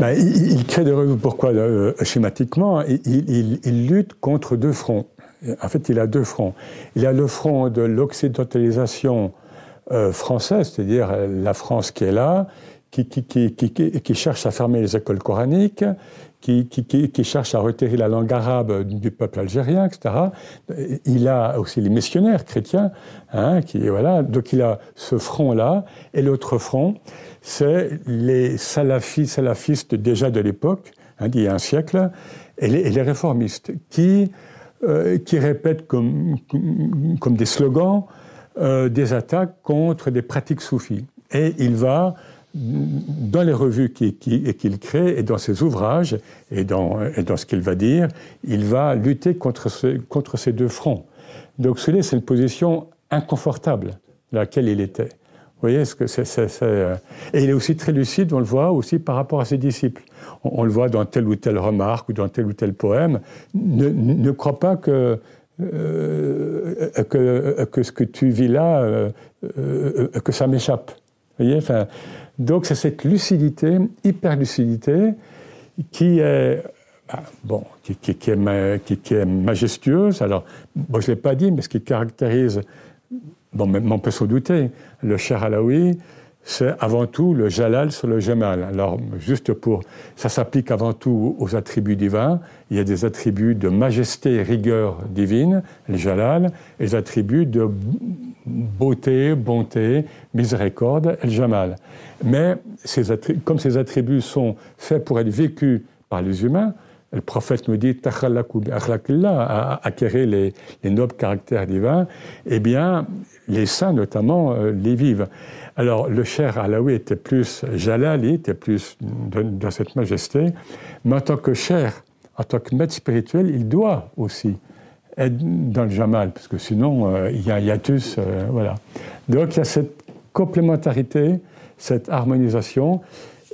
Ben, il, crée des revues, pourquoi euh, Schématiquement, il, lutte contre deux fronts. En fait, il a deux fronts. Il a le front de l'occidentalisation euh, française, c'est-à-dire la France qui est là, qui, cherche à fermer les écoles coraniques, qui, cherche à retirer la langue arabe du peuple algérien, etc. Il a aussi les missionnaires chrétiens, hein, voilà. donc il a ce front-là. Et l'autre front, c'est les salafis, salafistes déjà de l'époque, hein, d'il y a un siècle, et les, réformistes, qui, euh, qui répètent comme, comme des slogans euh, des attaques contre des pratiques soufis. Et il va dans les revues qu'il crée et dans ses ouvrages et dans, ce qu'il va dire, il va lutter contre, ces deux fronts. Donc c'est une position inconfortable dans laquelle il était. Vous voyez ce que c'est, euh, Et il est aussi très lucide, on le voit aussi par rapport à ses disciples. On, le voit dans telle ou telle remarque ou dans tel ou tel poème. Ne, crois pas que, euh, que, que, ce que tu vis là, euh, que ça m'échappe. Donc c'est cette lucidité, hyper-lucidité, qui est, bah, bon, qui, est, qui, est, majestueuse. Alors, bon, je ne l'ai pas dit, mais ce qui caractérise, bon, on peut s'en douter, le cher Alaoui, c'est avant tout le jalal sur le jamal. Alors, juste pour. Ça s'applique avant tout aux attributs divins. Il y a des attributs de majesté et rigueur divine, le jalal, et des attributs de beauté, bonté, miséricorde, el jamal. Mais comme ces attributs sont faits pour être vécus par les humains, le prophète nous dit acquérir les, les, nobles caractères divins, eh bien, les saints notamment euh, les vivent. Alors, le cher Alaoui était plus jalali, était plus dans cette majesté, mais en tant que cher, en tant que maître spirituel, il doit aussi dans le jamal, parce que sinon, euh, il y a un hiatus. Euh, voilà. Donc, il y a cette complémentarité cette harmonisation,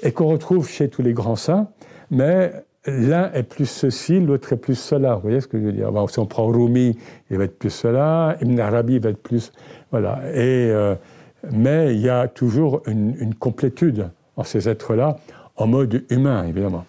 et qu'on retrouve chez tous les grands saints, mais l'un est plus ceci, l'autre est plus cela. Vous voyez ce que je veux dire? Si on prend Rumi, il va être plus cela, Ibn Arabi va être plus... Voilà. Et, euh, mais il y a toujours une, une complétude en ces êtres-là, en mode humain, évidemment.